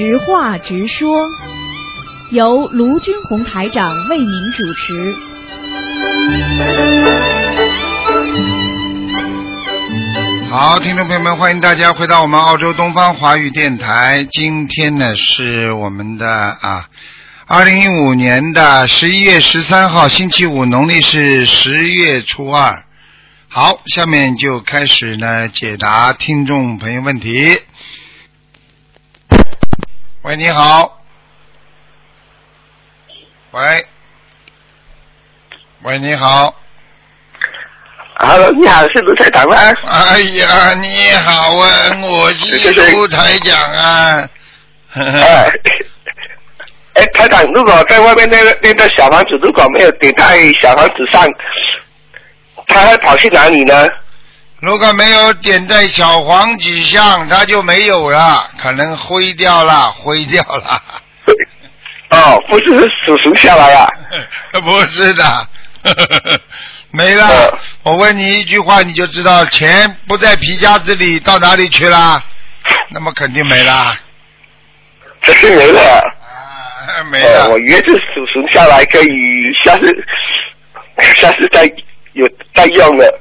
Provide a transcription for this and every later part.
实话直说，由卢军红台长为您主持。好，听众朋友们，欢迎大家回到我们澳洲东方华语电台。今天呢是我们的啊，二零一五年的十一月十三号，星期五，农历是十月初二。好，下面就开始呢解答听众朋友问题。喂，你好。喂，喂，你好。Hello，你好，是卢台长吗？哎呀，你好啊，我是卢台长啊。哎，哎，台长，如果在外面那个那个小房子如果没有点在小房子上，他会跑去哪里呢？如果没有点在小黄纸上，它就没有了，可能灰掉了，灰掉了。哦，不是数数下来了？不是的，没了。哦我问你一句话，你就知道钱不在皮夹子里，到哪里去了？那么肯定没了。这是没了。啊，没了。哦，我以为是数数下来可以下次下次再有再用的。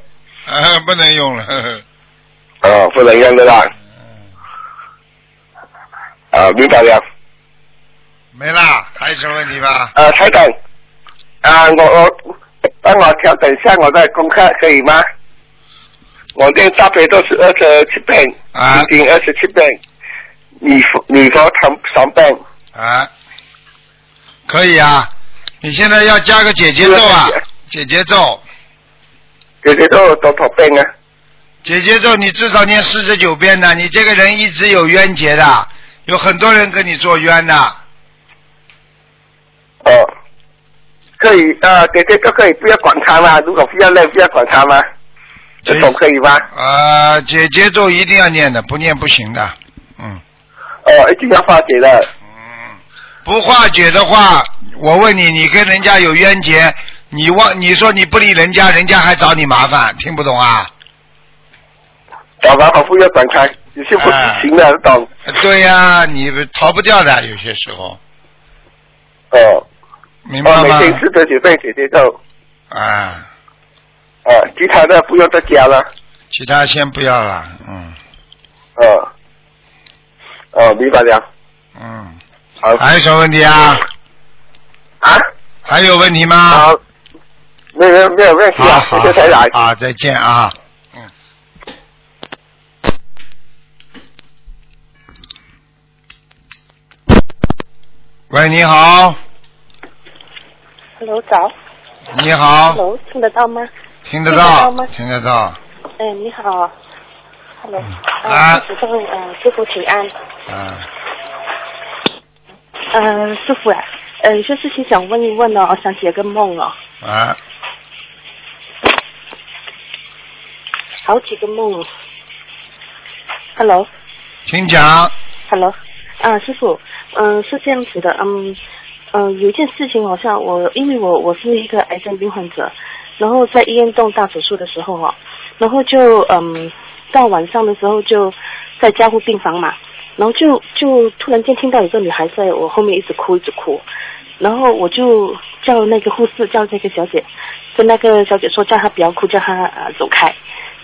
啊，不能用了。呵 呵哦，不能用的啦。啊，明白了。没啦，还有什么问题吗？啊，台长，啊，我我帮我调整一下我的功课可以吗？我练大悲咒是二十七遍，啊心经二十七遍，你佛你佛三三遍。啊，可以啊。你现在要加个姐姐咒啊，姐姐咒，姐姐咒多少遍啊？姐姐咒你至少念四十九遍呢。你这个人一直有冤结的，有很多人跟你做冤的。哦，可以呃，姐姐咒可以不要管他吗？如果不要练，不要管他吗？这种可以吗？啊，姐姐咒一定要念的，不念不行的。嗯哦，一定要化解的。嗯，不化解的话，我问你，你跟人家有冤结，你忘你说你不理人家，人家还找你麻烦，听不懂啊？找麻烦不要展开，有些不行的，懂？对呀、你逃不掉的，有些时候，哦，哦，每明白吗？天四十九遍姐姐咒，啊，啊，其他的不用再加了。其他先不要了，嗯哦，哦，明白了。嗯。好还有什么问题啊？啊，还有问题吗？好，没有没有问题啊，好好谢谢台长。啊，再见啊。嗯。喂，你好，Hello，早。你好，Hello，听得到吗？听得听得到听得到，哎，你好。Hello，啊呃，师傅呃，师傅请安。啊，嗯，师傅啊，呃，有些事情想问一问呢哦，想解个梦哦，啊，好几个梦。Hello。请讲。Hello，啊，师傅，嗯、是这样子的，嗯，嗯、有一件事情好像我，因为我我是一个癌症病患者，然后在医院动大手术的时候哦，然后就嗯，到晚上的时候就在加护病房嘛，然后就就突然间听到有个女孩在我后面一直哭一直哭，然后我就叫那个护士叫那个小姐，跟那个小姐说叫她不要哭，叫她呃走开。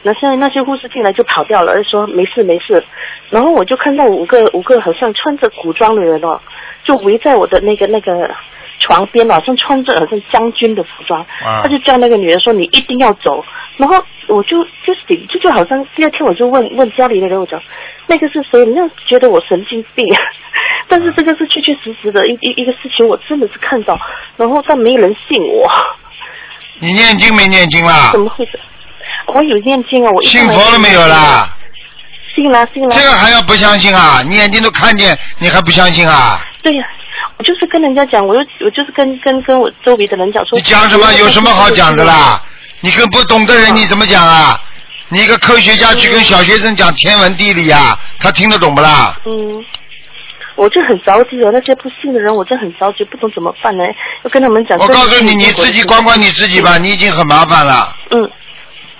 那现在那些护士进来就跑掉了，就说没事没事。然后我就看到五个五个好像穿着古装的人哦，就围在我的那个那个床边，好像穿着好像将军的服装。啊他就叫那个女人说你一定要走。然后我就就醒就就好像第二天我就问问家里的人，我讲那个是谁？人家觉得我神经病。但是这个是确确实实的一一一个事情，我真的是看到，然后但没有人信我，你念经没念经啦怎？么会这？我有念经啊，我信佛了没有啦？信了信了。这个还要不相信啊？你眼睛都看见，你还不相信啊？对呀、我就是跟人家讲，我就我就是跟跟跟我周围的人讲说。你讲什么？有什么好讲的？啦？你跟不懂的人你怎么讲啊？你一个科学家去跟小学生讲天文地理啊，他听得懂不啦？嗯，我就很着急哦，那些不信的人，我就很着急，不懂怎么办呢？要跟他们讲。我告诉你，你自己管管你自己吧，你已经很麻烦了，嗯，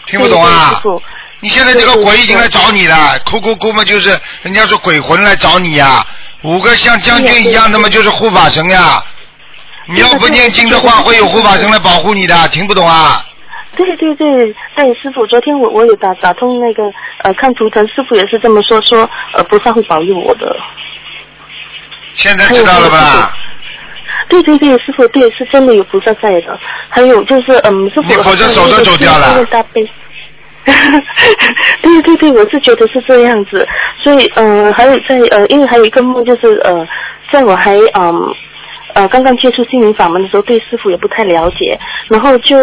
听不懂对对啊你现在这个鬼已经来找你了，哭哭哭嘛，就是人家说鬼魂来找你呀、五个像将军一样的嘛，就是护法神呀。你要不念经的话，会有护法神来保护你的，听不懂啊？对对对，哎，师傅，昨天我我也打打通那个呃看图腾，师傅也是这么说，说呃菩萨会保佑我的。现在知道了吧？对对对，师傅，对，是真的有菩萨在的。还有就是，嗯，师傅，你否则手都走掉了。大悲。对对对，我是觉得是这样子，所以嗯，还有在呃，因为还有一个梦就是呃，在我还嗯呃呃刚刚接触心灵法门的时候，对师傅也不太了解，然后就。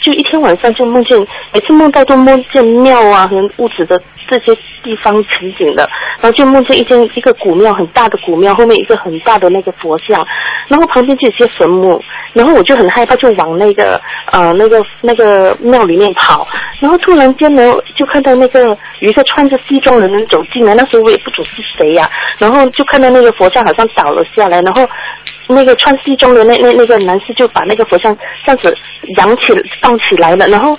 就一天晚上就梦见，每次梦到都梦见庙啊和屋子的这些地方情景的，然后就梦见一间一个古庙很大的古庙，后面一个很大的那个佛像，然后旁边就有些坟墓，然后我就很害怕，就往那个呃那个那个庙里面跑，然后突然间呢就看到那个有一个穿着西装的人走进来，那时候我也不懂是谁呀，然后就看到那个佛像好像倒了下来，然后那个穿西装的那那那个男士就把那个佛像这样子扬起放起来了，然后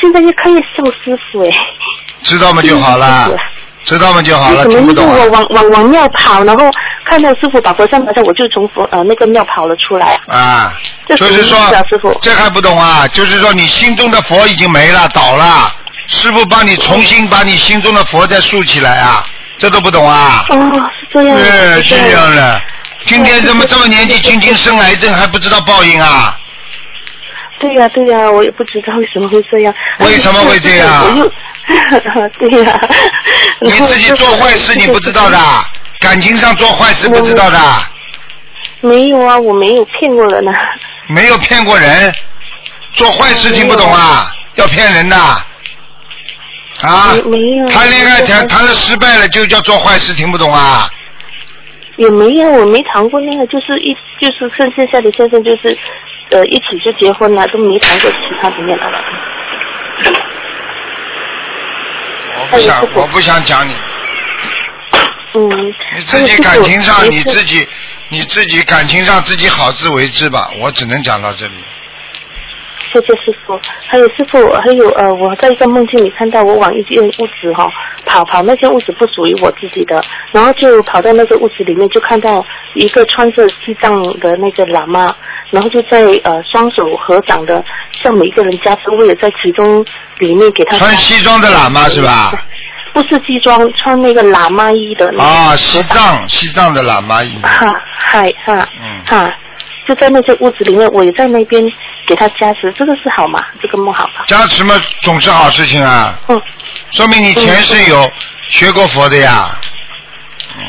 现在越看越像师傅哎，知道吗就好了，知道吗就好了，怎么听不懂啊我往往往庙跑，然后看到师傅把佛像拿下，我就从佛呃那个庙跑了出来。啊，这就是说什么意思啊师傅这还不懂啊？就是说你心中的佛已经没了，倒了，师傅帮你重新把你心中的佛再竖起来啊，这都不懂啊？哦，是这样的。对，是这样的。的。今天怎么这么年纪轻轻生癌症还不知道报应啊？对呀、对呀、我也不知道为什么会这样。为什么会这样我又，对呀、你自己做坏事你不知道的，感情上做坏事不知道的，没有啊，我没有骗过人啊。没有骗过人，做坏事听不懂啊？要骗人的啊没没有？谈恋爱谈谈了失败了就叫做坏事，听不懂啊？也没有，我没谈过恋爱，就是一就是跟剩下的先生就是呃一起就结婚了，都没谈过其他的恋爱了。我不想我不想讲你，嗯。你自己感情上你自己你自己感情上自己好自为之吧，我只能讲到这里。谢谢师傅，还有师傅，还有呃，我在一个梦境里看到我往一间屋子哈、跑跑，那间屋子不属于我自己的，然后就跑到那个屋子里面，就看到一个穿着西藏的那个喇嘛，然后就在呃双手合掌的向每一个人加持，我也在其中里面给他穿西装的喇嘛是吧？不是西装，穿那个喇嘛衣的那个啊，西藏西藏的喇嘛衣。哈嗨哈嗯哈，就在那些屋子里面，我也在那边给他加持，这个是好吗？这个梦好吗？加持嘛总是好事情啊，嗯，说明你前世有学过佛的呀。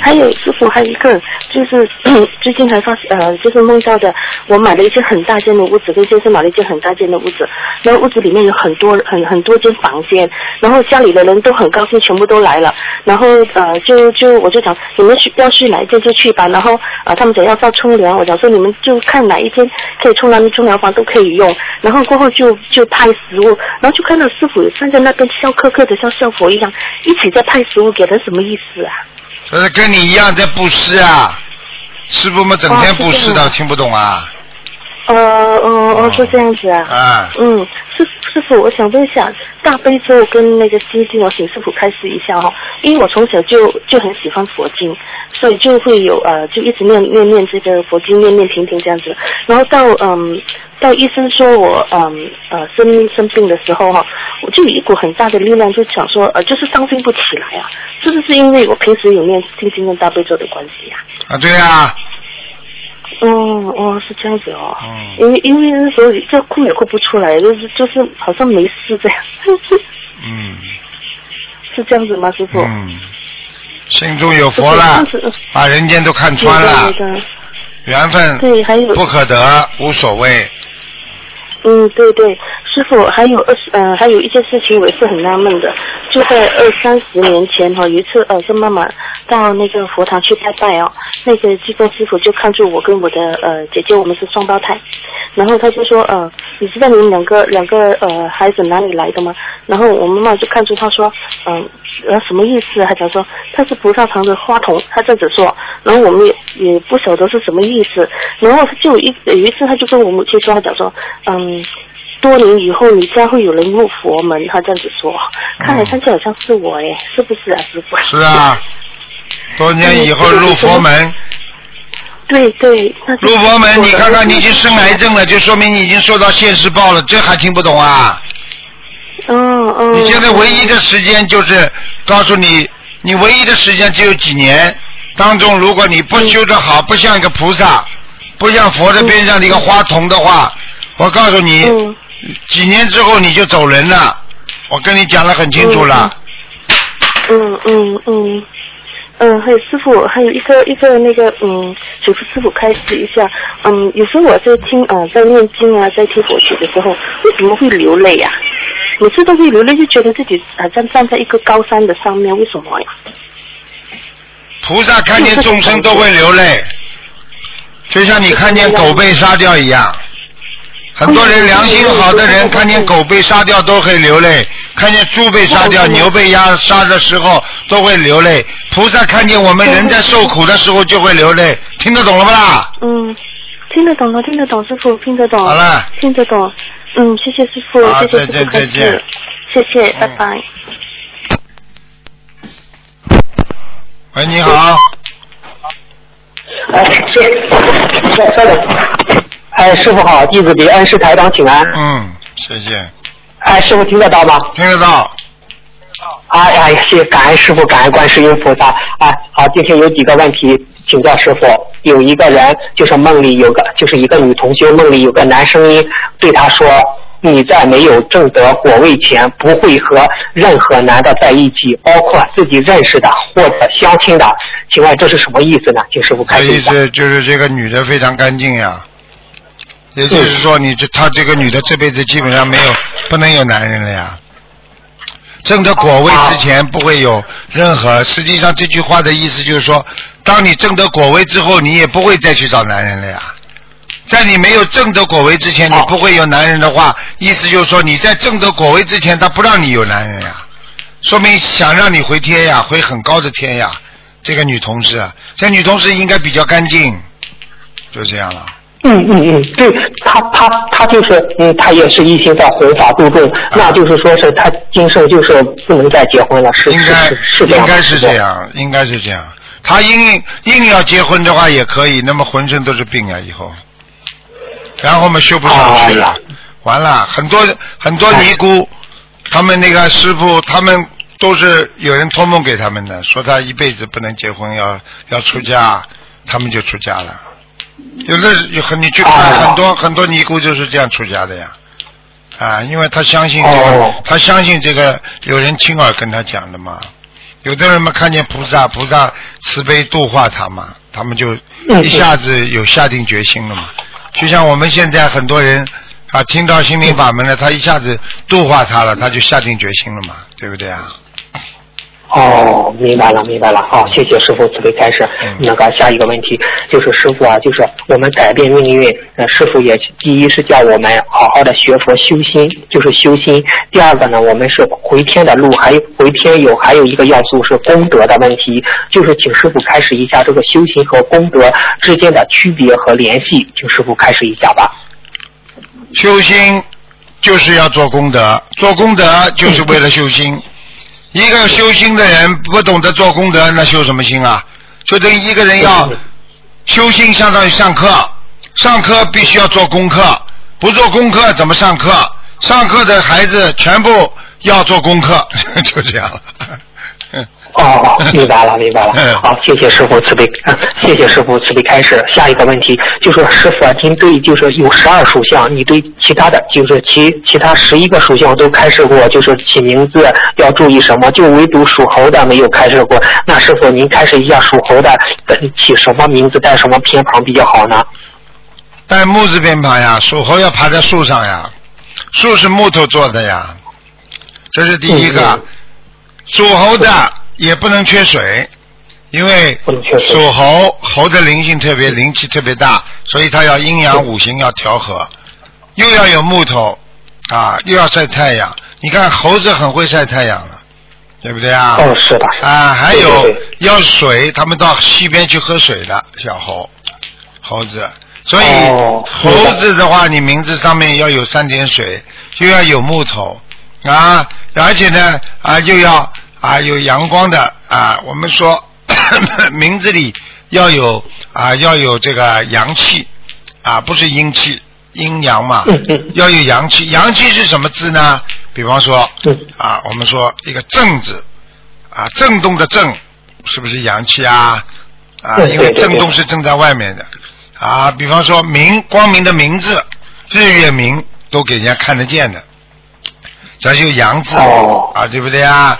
还有师傅，还有一个就是 最近才发呃，就是梦到的，我买了一间很大间的屋子，跟先生买了一间很大间的屋子，然后屋子里面有很多很很多间房间，然后家里的人都很高兴，全部都来了，然后呃就就我就讲你们去要去哪一间就去吧，然后呃他们讲要到冲凉，我讲说你们就看哪一间可以冲凉，冲凉房都可以用，然后过后就就派食物，然后就看到师傅站在那边笑呵呵的，像笑佛一样，一起在派食物给人，什么意思啊？呃，跟你一样在布施啊，师傅们整天布施的，听不懂啊？呃呃哦，是这样子啊。啊，嗯，师师傅，我想问一下，大悲咒跟那个心经，我请师傅开示一下哈、因为我从小就就很喜欢佛经，所以就会有呃，就一直念念念这个佛经，念念停停这样子。然后到嗯，到医生说我嗯呃生生病的时候哈、我就有一股很大的力量，就想说呃，就是伤心不起来啊，是不是因为我平时有念心经跟大悲咒的关系呀、啊对啊，哦哦，是这样子哦。嗯。因为因为那时候这哭也哭不出来，就是就是好像没事这样，嗯。是这样子吗，师傅？嗯，心中有佛了把人间都看穿了，缘分对，还有。不可得，无所谓。嗯，对对，师傅还有二十呃，还有一件事情我也是很纳闷的，就在二三十年前哈、有一次呃跟妈妈到那个佛堂去拜拜哦，那个济公师傅就看住我跟我的呃姐姐，我们是双胞胎，然后他就说呃，你知道你们两个两个呃孩子哪里来的吗？然后我妈妈就看出他说嗯呃什么意思？他讲说他是菩萨堂的花童，他这样子说，然后我们也也不晓得是什么意思，然后他就一有一次他就跟我母亲说，他讲说嗯。多年以后，你家会有人入佛门，他这样子说，看来看去好像是我哎，是不是啊，师傅？是啊，多年以后入佛门，对对，那入佛门，你看看你已经生癌症了。了，就说明你已经受到现世报了，这还听不懂啊？嗯嗯。你现在唯一的时间就是告诉你，你唯一的时间只有几年当中，如果你不修得好，不像一个菩萨，不像佛的边上的一个花童的话，我告诉你，嗯几年之后你就走人了。我跟你讲的很清楚了，嗯嗯嗯。嗯，还有师傅，还有一个一个那个，嗯，嘱咐师傅开示一下。嗯，有时候我在听，呃，在念经啊，在听佛曲的时候，为什么会流泪呀、每次都会流泪，就觉得自己好像站在一个高山的上面，为什么呀？菩萨看见众生都会流泪，就像你看见狗被杀掉一样。很多人良心好的人看见狗被杀掉都会流泪，看见猪被杀掉、牛被压杀的时候都会流泪。菩萨看见我们人在受苦的时候就会流泪，听得懂了不啦？嗯，听得懂了，听得懂，师傅听得懂。好了，听得懂。嗯，谢谢师傅，好谢谢师再见傅再见，谢谢，拜拜。喂，你好，哎，是，稍稍等。哎，师傅好，弟子给恩师台长请安。嗯，谢谢，哎，师傅听得到吗？听得到，哎呀，谢谢感恩师傅，感恩观世音菩萨。哎，好，今天有几个问题请教师傅。有一个人就是梦里有个，就是一个女同学梦里有个男声音对她说：“你在没有证得果位前，不会和任何男的在一起，包括自己认识的或者相亲的。”请问这是什么意思呢？请师傅开这意示一下。思就是这个女的非常干净呀，也就是说你这她这个女的这辈子基本上没有不能有男人了呀。证得果位之前不会有任何，实际上这句话的意思就是说，当你证得果位之后，你也不会再去找男人了呀。在你没有证得果位之前，你不会有男人的话，意思就是说你在证得果位之前，他不让你有男人呀，说明想让你回天呀，回很高的天呀。这个女同事，啊，这女同事应该比较干净，就这样了。嗯嗯嗯，对他他他就是嗯，他也是一心在弘法度众，那就是说是他今生就是不能再结婚了，是应该是，应该是这。样，应该是这样。他硬硬要结婚的话也可以，那么浑身都是病啊，以后，然后嘛修不上去了，完了，很多很多尼姑，他们那个师傅，他们都是有人托梦给他们的，说他一辈子不能结婚，要要出家，他们就出家了。有的有很你去看哦很多很多尼姑就是这样出家的呀，啊，因为他相信这个，哦他相信这个有人亲耳跟他讲的嘛。有的人嘛看见菩萨，菩萨慈悲度化他嘛，他们就嗯一下子有下定决心了嘛。就像我们现在很多人啊，听到心灵法门了，他一下子度化他了，他就下定决心了嘛，对不对啊？哦，明白了，明白了。好，谢谢师傅慈悲开示。嗯那个下一个问题就是师傅啊，就是我们改变命运，呃，师傅也第一是叫我们好好的学佛修心，就是修心。第二个呢，我们是回天的路，还有回天有还有一个要素是功德的问题，就是请师傅开始一下这个修行和功德之间的区别和联系，请师傅开始一下吧。修心就是要做功德，做功德就是为了修心。一个修心的人不懂得做功德，那修什么心啊？就等于一个人要修心，相当于上课，上课必须要做功课，不做功课怎么上课？上课的孩子全部要做功课，就这样了。哦，明白了，明白了嗯。好，谢谢师傅慈悲，呃谢谢师傅慈悲开始。下一个问题就是说，师傅啊，您对就是有十二属相，你对其他的就是其其他十一个属相都开示过，就是起名字要注意什么，就唯独属猴的没有开示过。那师傅您开示一下属猴的呃起什么名字带什么偏旁比较好呢？带木字偏旁呀，属猴要爬在树上呀，树是木头做的呀，这是第一个嗯。属猴的也不能缺水，因为属猴猴的灵性特别灵气特别大，所以它要阴阳五行要调和，又要有木头啊，又要晒太阳。你看猴子很会晒太阳了，对不对啊？哦，是的，啊，还有要水，他们到溪边去喝水的小猴，猴子。所以、哦猴子的话，你名字上面要有三点水，又要有木头啊，而且呢啊又要啊有阳光的啊。我们说 名字里要有啊要有这个阳气啊，不是阴气，阴阳嘛，要有阳气。阳气是什么字呢？比方说嗯啊，我们说一个正字啊，震动的震是不是阳气啊？啊，因为震动是正在外面的啊。比方说明光明的明字，日月明都给人家看得见的，咱就阳字、哦啊，对不对啊？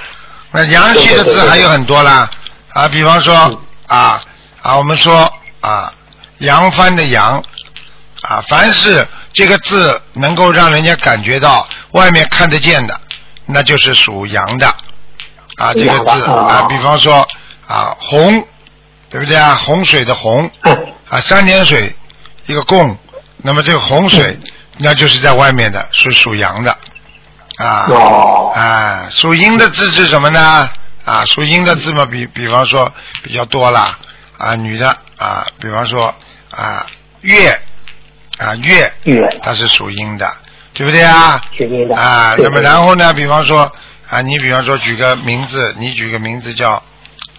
那阳虚的字还有很多啦。啊，比方说嗯。啊啊，我们说啊，扬帆的扬啊，凡是这个字能够让人家感觉到外面看得见的，那就是属阳的。啊，这个字哦啊，比方说啊洪，对不对啊？洪水的洪嗯。啊，三点水一个共，那么这个洪水那就是在外面的，是属阳的啊。哦啊，属阴的字是什么呢？啊，属阴的字嘛，比比方说比较多啦，啊，女的啊，比方说啊月啊月，月它是属阴的，对不对啊？属阴的啊，那么然后呢，比方说啊，你比方说举个名字，你举个名字叫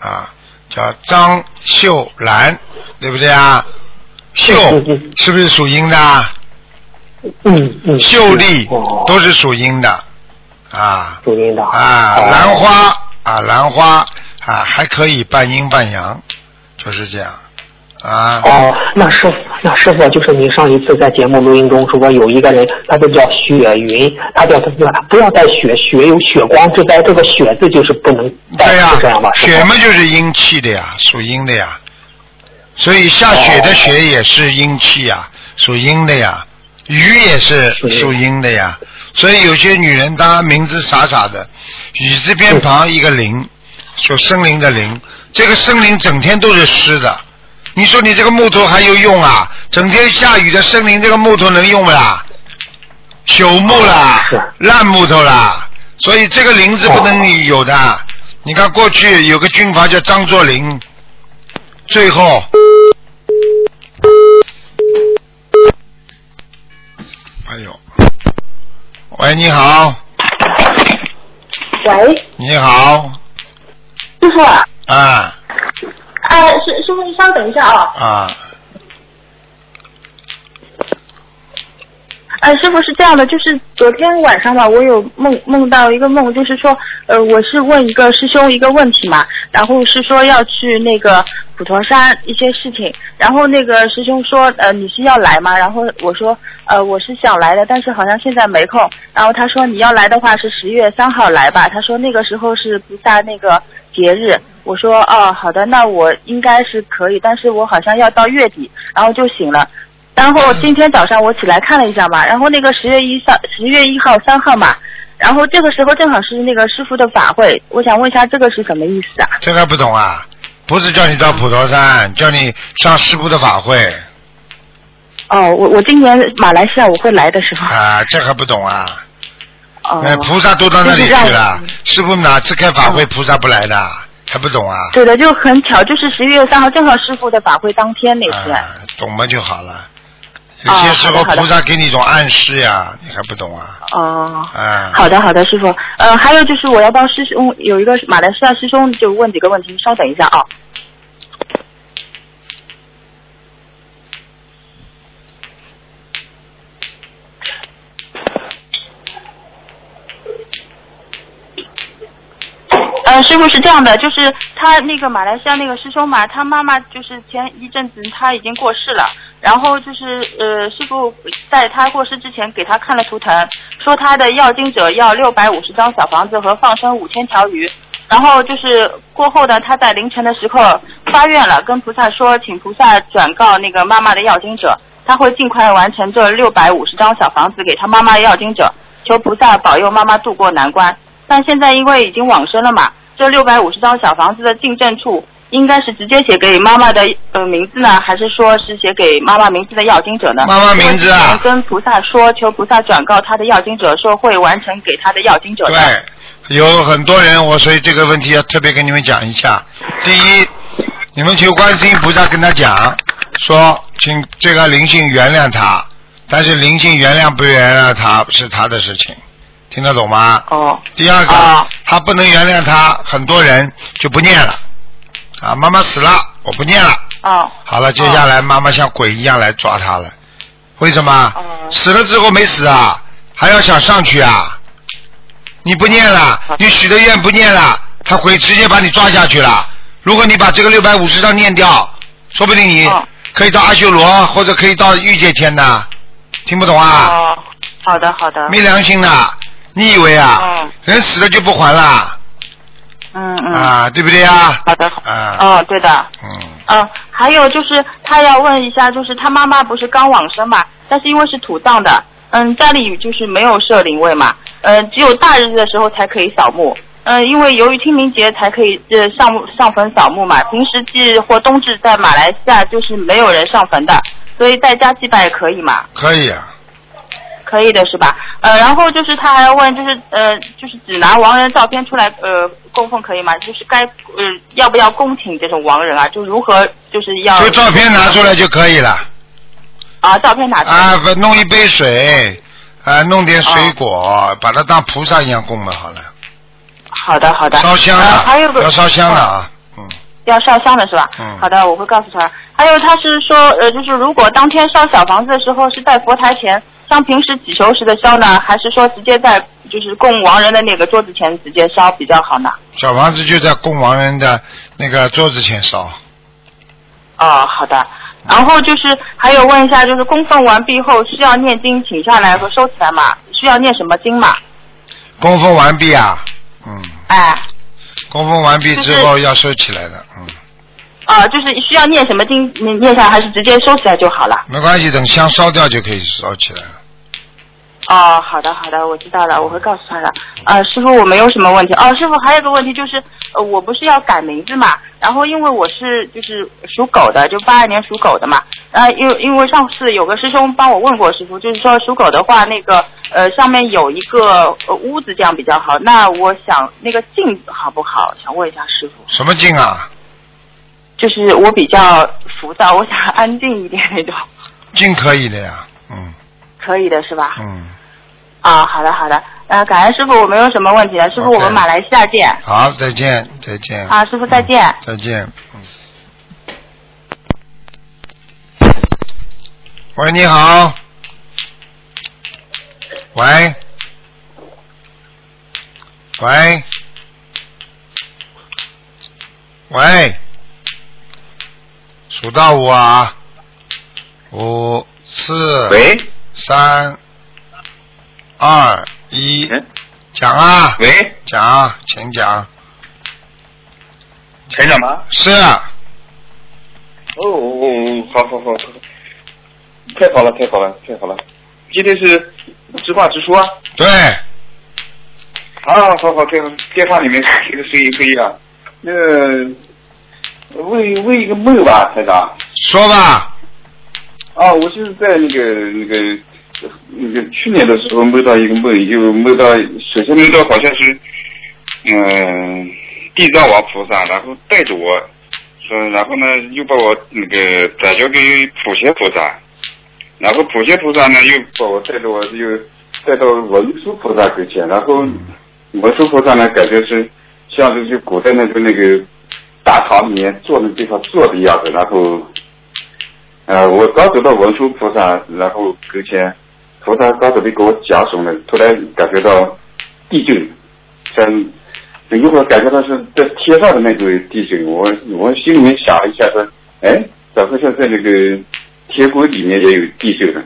啊叫张秀兰，对不对啊？秀是不是属阴的啊？嗯嗯秀丽哦都是属阴的啊。属阴的啊，哦兰花啊，兰花啊，还可以半阴半阳，就是这样啊。哦，那师傅，那师傅就是你上一次在节目录音中说有一个人，他就叫雪云，他叫他叫他不要带雪，雪有血光之灾，这个雪字就是不能带，对呀、是这样吧？雪嘛就是阴气的呀，属阴的呀，所以下雪的雪也是阴气呀，属阴的呀，鱼也是属阴的呀，所以有些女人当然名字傻傻的，雨字边旁一个林，说森林的林，这个森林整天都是湿的。你说你这个木头还有用啊？整天下雨的森林，这个木头能用不啦？朽木啦，烂木头啦，所以这个林是不能有的。你看过去有个军阀叫张作霖，最后，喂，你好，喂，你好，师傅。啊，啊啊，师师傅，你稍等一下啊。啊，呃，师傅是这样的，就是昨天晚上吧，我有梦梦到一个梦，就是说，呃，我是问一个师兄一个问题嘛，然后是说要去那个普陀山一些事情，然后那个师兄说，呃，你是要来吗？然后我说，呃，我是想来的，但是好像现在没空。然后他说你要来的话是十月三号来吧，他说那个时候是菩萨那个节日。我说哦，好的，那我应该是可以，但是我好像要到月底，然后就醒了。然后今天早上我起来看了一下嘛，然后那个十月一三十月一号三号嘛，然后这个时候正好是那个师傅的法会，我想问一下这个是什么意思啊？这个还不懂啊？不是叫你到普陀山，叫你上师傅的法会哦，我我今年马来西亚我会来的是吧。啊，这还不懂啊？哦，那菩萨都到那里去了，师傅哪次开法会，菩萨不来的，还不懂啊？对的，就很巧，就是十一月三号正好师傅的法会当天那天。啊，懂嘛就好了。有些时候菩萨给你一种暗示呀，你还不懂啊？哦。嗯，好的，好的，师傅。呃，还有就是我要帮师兄有一个马来西亚师兄就问几个问题，稍等一下啊。师傅是这样的，就是他那个马来西亚那个师兄嘛，他妈妈就是前一阵子他已经过世了，然后就是呃，师傅在他过世之前给他看了图腾，说他的要经者要六百五十张小房子和放生五千条鱼，然后就是过后呢，他在凌晨的时候发愿了，跟菩萨说，请菩萨转告那个妈妈的要经者，他会尽快完成这六百五十张小房子给他妈妈要经者，求菩萨保佑妈妈渡过难关。但现在因为已经往生了嘛，这六百五十张小房子的进证处应该是直接写给妈妈的呃名字呢，还是说是写给妈妈名字的要经者呢？妈妈名字啊跟菩萨说，求菩萨转告他的要经者，说会完成给他的要经者的。对，有很多人，我所以这个问题要特别跟你们讲一下。第一，你们求观世音菩萨跟他讲，说请这个灵性原谅他，但是灵性原谅不原谅他是他的事情，听得懂吗？哦第二个，哦他不能原谅他，很多人就不念了，啊，妈妈死了，我不念了。哦好了，接下来妈妈像鬼一样来抓他了，为什么？哦死了之后没死啊，还要想上去啊？你不念了，你许的愿不念了，他会直接把你抓下去了。如果你把这个六百五十张念掉，说不定你哦可以到阿修罗，或者可以到御界天的。听不懂啊？哦，好的好的。没良心的，你以为啊？嗯人死了就不还了嗯嗯。啊？对不对呀？好的。啊。哦，对的。嗯。嗯，还有就是他要问一下，就是他妈妈不是刚往生嘛，但是因为是土葬的，嗯，家里就是没有设灵位嘛，呃，只有大日子的时候才可以扫墓。嗯，因为由于清明节才可以呃上墓上坟扫墓嘛，平时祭或冬至在马来西亚就是没有人上坟的，所以在家祭拜也可以嘛。可以啊。可以的是吧？呃，然后就是他还要问，就是呃，就是只拿亡人照片出来呃供奉可以吗？就是该呃要不要恭请这种亡人啊？就如何就是要就照片拿出来就可以了。啊，照片拿出来啊，不弄一杯水，啊，弄点水果，把它当菩萨一样供了好了。好的好的。烧香呃还有个的，要烧香的啊。嗯。要烧香的是吧？嗯好的，我会告诉他。还有他是说，呃，就是如果当天烧小房子的时候是在佛台前，像平时祈求时的烧呢，还是说直接在就是供亡人的那个桌子前直接烧比较好呢？小房子就在供亡人的那个桌子前烧。哦，好的。然后就是还有问一下，就是供奉完毕后需要念经请下来和收起来吗？需要念什么经吗？供奉完毕啊，嗯，哎，供奉完毕之后要收起来的，嗯，啊、就是需要念什么经念念下来，还是直接收起来就好了？没关系，等香烧掉就可以烧起来了。哦，好的好的，我知道了，我会告诉他的。呃，师傅，我没有什么问题。哦，师傅还有个问题就是，呃，我不是要改名字嘛？然后因为我是就是属狗的，就八二年属狗的嘛。呃，因为因为上次有个师兄帮我问过师傅，就是说属狗的话，那个呃上面有一个呃屋子这样比较好。那我想那个镜好不好？想问一下师傅。什么镜啊？就是我比较浮躁，我想安静一点那种，静可以的呀，嗯可以的是吧？嗯，啊，好的好的，呃，感恩师傅，我没有什么问题了，师傅我们马来西亚见。好，再见，再见。啊，师傅再见。再见。嗯。喂，你好。喂。喂。喂。数到五啊。五四。喂。三。二一。嗯讲啊。喂，讲啊，请讲。陈长吗？是啊。哦哦，好好好，太好了，太好了，太好了！今天是直话直说啊！对。啊，好好，电电话里面这个声音可以啊。那个问问一个梦吧，台长。说吧。啊，我就是在那个那个那个去年的时候梦到一个梦，就梦到首先梦到好像是嗯地藏王菩萨，然后带着我，说然后呢又把我那个转交给普贤菩萨，然后普贤菩萨呢又把我带着我又带到文殊菩萨跟前，然后文殊菩萨呢感觉是像是就古代那个那个大堂里面坐的地方坐的样子，然后。呃，我刚走到文殊菩萨，然后跟前，菩萨刚准备给我讲什么，突然感觉到地震，像一会儿感觉到是在天上的那种地震，我我心里面想了一下说，哎，咋会像在那个天宫里面也有地震呢？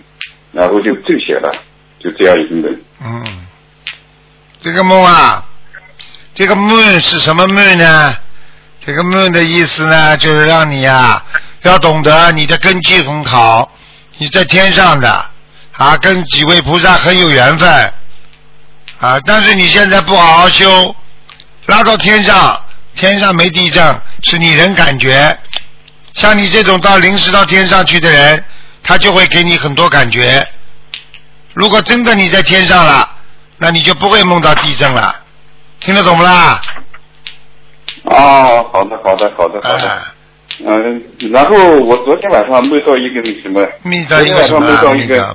然后就震醒了，就这样一个梦。嗯，这个梦啊，这个梦是什么梦呢？这个梦的意思呢，就是让你啊，要懂得你的根基很好，你在天上的啊，跟几位菩萨很有缘分啊，但是你现在不好好修，拉到天上，天上没地震，是你人感觉。像你这种到临时到天上去的人，他就会给你很多感觉。如果真的你在天上了，那你就不会梦到地震了，听得懂不啦？哦，好的，好的，好的，好的。啊嗯，然后我昨天晚上梦到一个那什么，昨天晚上？梦到一个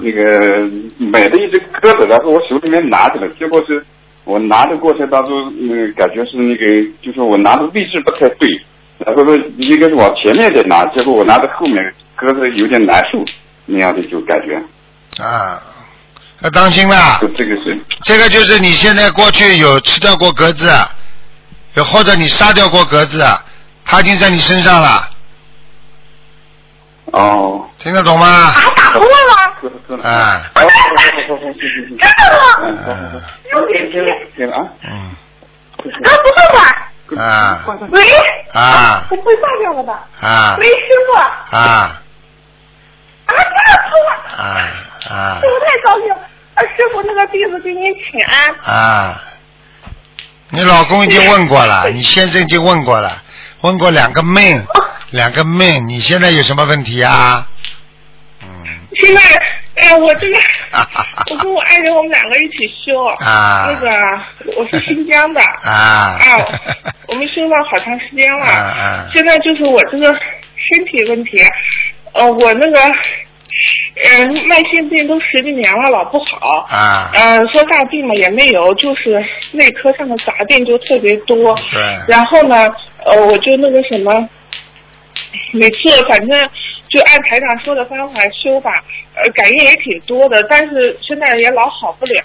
那个买的一只鸽子，然后我手里面拿着了，结果是我拿的过程当中，嗯，感觉是那个，就是我拿的位置不太对，然后说应该是往前面的拿，结果我拿到后面，鸽子有点难受，那样的就感觉，啊，要当心啦，这个是。这个就是你现在过去有吃到过鸽子，有或者你杀掉过鸽子，它已经在你身上了，哦，听得懂吗？还，打通了吗？啊，真的吗？嗯啊，嗯，啊，不会吧？啊喂。啊不会挂掉了吧？啊喂，师傅。啊，啊这样通了。啊啊师傅太高兴师傅，那个弟子给您请安。啊！你老公已经问过了，你先生已经问过了，问过两个命，两个命，你现在有什么问题啊？嗯现在，哎呀，我这个，我跟我爱人我们两个一起修。啊那个，我是新疆的。啊啊，我们修了好长时间了。现在就是我这个身体问题，呃，我那个，呃，慢性病都十几年了，老不好。啊呃，说大病嘛也没有，就是内科上的杂病就特别多。对然后呢，呃，我就那个什么，每次反正就按台长说的方法修吧，呃，感应也挺多的，但是现在也老好不了。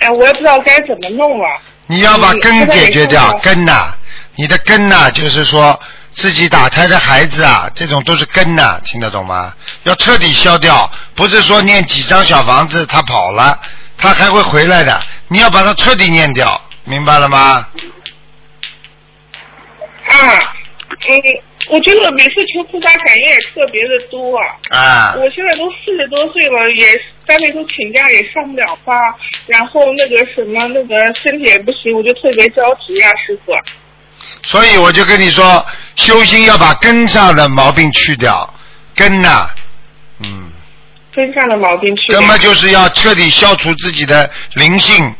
哎、我也不知道该怎么弄了。你要把根解决掉嗯，根呐、你的根呐、就是说自己打胎的孩子啊，这种都是根呐、听得懂吗？要彻底消掉，不是说念几张小房子他跑了，他还会回来的，你要把它彻底念掉，明白了吗？啊，嗯，我觉得每次求菩萨感应也特别的多。啊，我现在都四十多岁了，也单位都请假，也上不了班，然后那个什么，那个身体也不行，我就特别着急呀、师傅。所以我就跟你说，修心要把根上的毛病去掉，根呐、嗯，根上的毛病去掉。根本就是要彻底消除自己的灵性、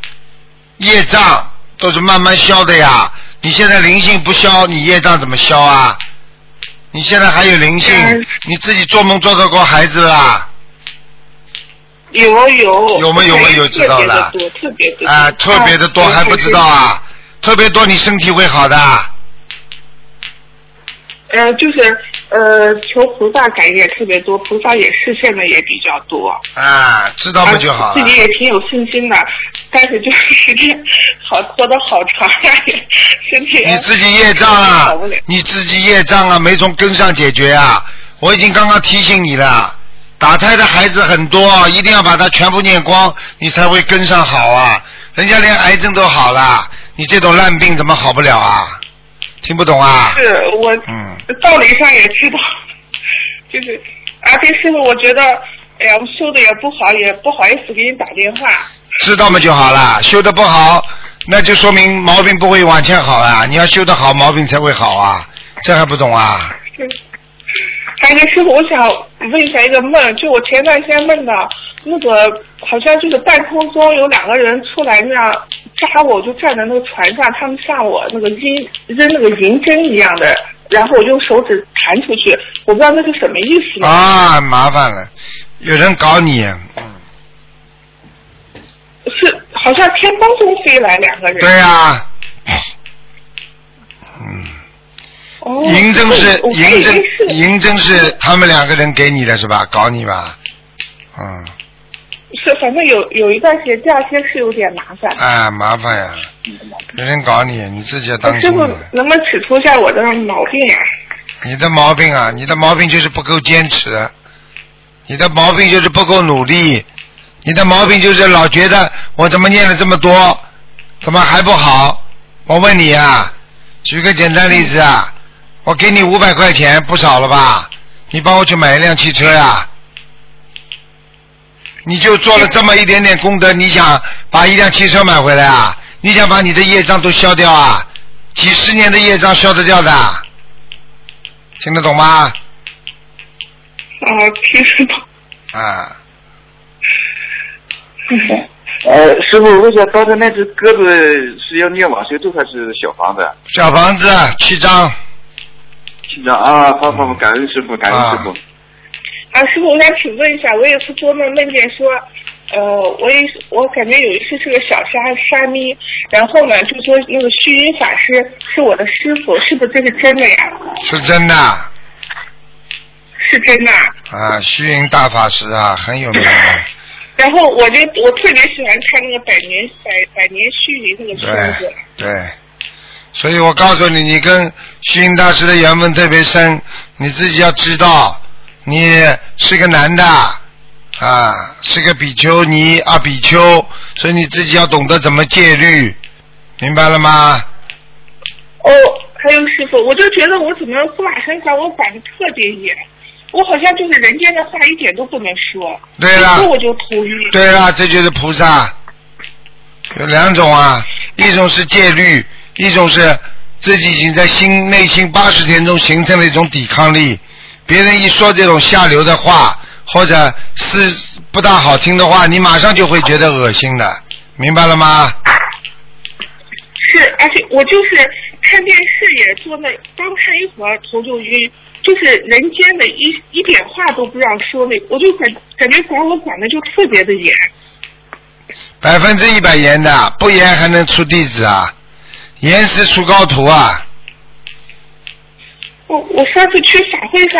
业障，都是慢慢消的呀。你现在灵性不消，你业障怎么消啊？你现在还有灵性嗯，你自己做梦做到过孩子啦？有有有没有没有知道了啊，特别的多还不知道？啊？特别多，你身体会好的。呃，就是呃，求菩萨感应也特别多，菩萨也视线的也比较多。啊，知道不就好了啊自？己也挺有信心的，但是就是时间好拖得好长呀，也身体你自己业障啊你自己业障啊，没从根上解决啊！我已经刚刚提醒你了，打胎的孩子很多，一定要把它全部念光，你才会跟上好啊！人家连癌症都好了，你这种烂病怎么好不了啊？听不懂啊？是我嗯道理上也知道，就是啊，对师傅，我觉得，哎呀，我修的也不好，也不好意思给你打电话。知道嘛就好了，修的不好，那就说明毛病不会往前好啊！你要修的好，毛病才会好啊！这还不懂啊？是。还有一个师傅，我想问一下一个梦，就我前段时间梦到那个，好像就是半空中有两个人出来那样扎我，我就站在那个船上，他们向我那个银扔那个银针一样的，然后我用手指弹出去，我不知道那是什么意思？啊，麻烦了，有人搞你，嗯，是好像天空中飞来两个人。对呀、嗯。哦，银针是银针银针是他们两个人给你的是吧？搞你吧，嗯，是，反正有有一段时间，第二天是有点麻烦。哎，麻烦呀，有人搞你，你自己要当师傅心的。能不能指出一下我的毛病啊？你的毛病啊，你的毛病就是不够坚持，你的毛病就是不够努力，你的毛病就是老觉得我怎么念了这么多，怎么还不好？我问你啊，举个简单例子啊，我给你五百块钱，不少了吧？你帮我去买一辆汽车呀、你就做了这么一点点功德，你想把一辆汽车买回来啊？你想把你的业障都消掉啊？几十年的业障消得掉的？听得懂吗？啊，听得懂。啊，呃，师傅，问一下，刚才那只鸽子是要念往生咒还是小房子？小房子七张，七张啊，好好好，感恩师傅，感恩师傅。啊，师傅，我想请问一下，我有一次做梦梦见说，呃，我也是我感觉有一次是个小沙沙弥，然后呢就说那个虚云法师是我的师傅，是不是这是真的呀？是真的是真的。啊，虚云大法师啊，很有名的。然后我就我特别喜欢看那个百年百百年虚云那个片子。对，所以我告诉你，你跟虚云大师的缘分特别深，你自己要知道，你是个男的啊，是个比丘尼啊比丘，所以你自己要懂得怎么戒律，明白了吗？哦，还有师傅，我就觉得我怎么护法神把我管的特别严，我好像就是人间的话一点都不能说，对了我就头晕。对了，这就是菩萨。有两种啊，一种是戒律，一种是自己已经在心内心八十天中形成了一种抵抗力。别人一说这种下流的话，或者是不大好听的话，你马上就会觉得恶心的，明白了吗？是，而且我就是看电视也坐那，刚看一会儿头就晕，就是人间的一一点话都不让说那，我就感感觉管我管的就特别的严。百分之一百严的，不严还能出弟子啊？严师出高徒啊！我我上次去法会上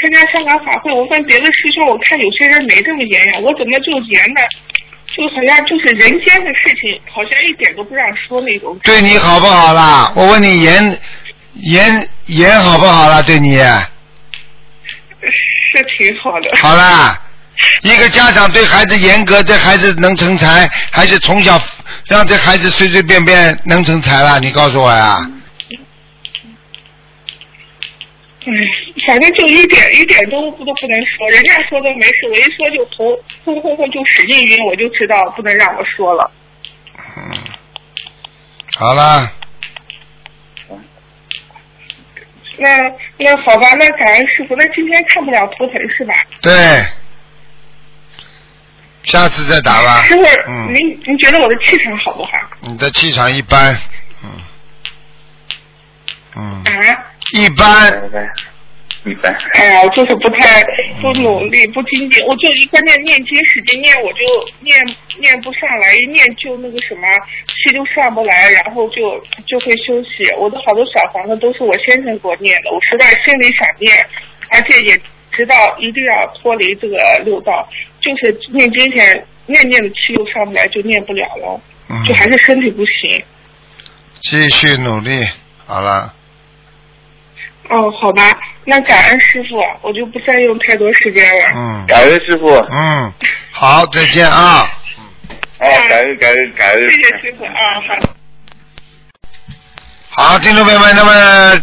参加香港法会，我问别的师兄，我看有些人没这么严呀，我怎么就严呢，就好像就是人间的事情，好像一点都不让说那种。对你好不好啦？我问你严严严好不好啦？对你是挺好的。好啦，一个家长对孩子严格，这孩子能成才，还是从小让这孩子随随便便能成才啦？你告诉我呀。哎，反正就一点一点都不都不能说，人家说都没事，我一说就头轰轰轰就使劲晕，我就知道不能让我说了。嗯，好了，那那好吧，那感恩师傅，那今天看不了图腾是吧？对，下次再打吧。师傅，嗯，您您觉得我的气场好不好？你的气场一般，嗯嗯，啊？一般。一般。哎呀，我就是不太不努力不精进，我就一关键念经使劲念，我就念念不上来，一念就那个什么气就上不来，然后就就会休息。我的好多小房子都是我先生给我念的，我实在心里想念，而且也知道一定要脱离这个六道，就是念经前念念的气又上不来，就念不了了，嗯就还是身体不行。继续努力，好了，哦，好吧，那感恩师傅，我就不占用太多时间了。嗯感恩师傅。嗯，好，再见啊。嗯好，感恩感恩感恩。谢谢师傅啊，好。好，听众朋友们，那么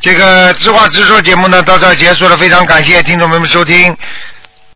这个知话直说节目呢到这儿结束了，非常感谢听众朋友们收听。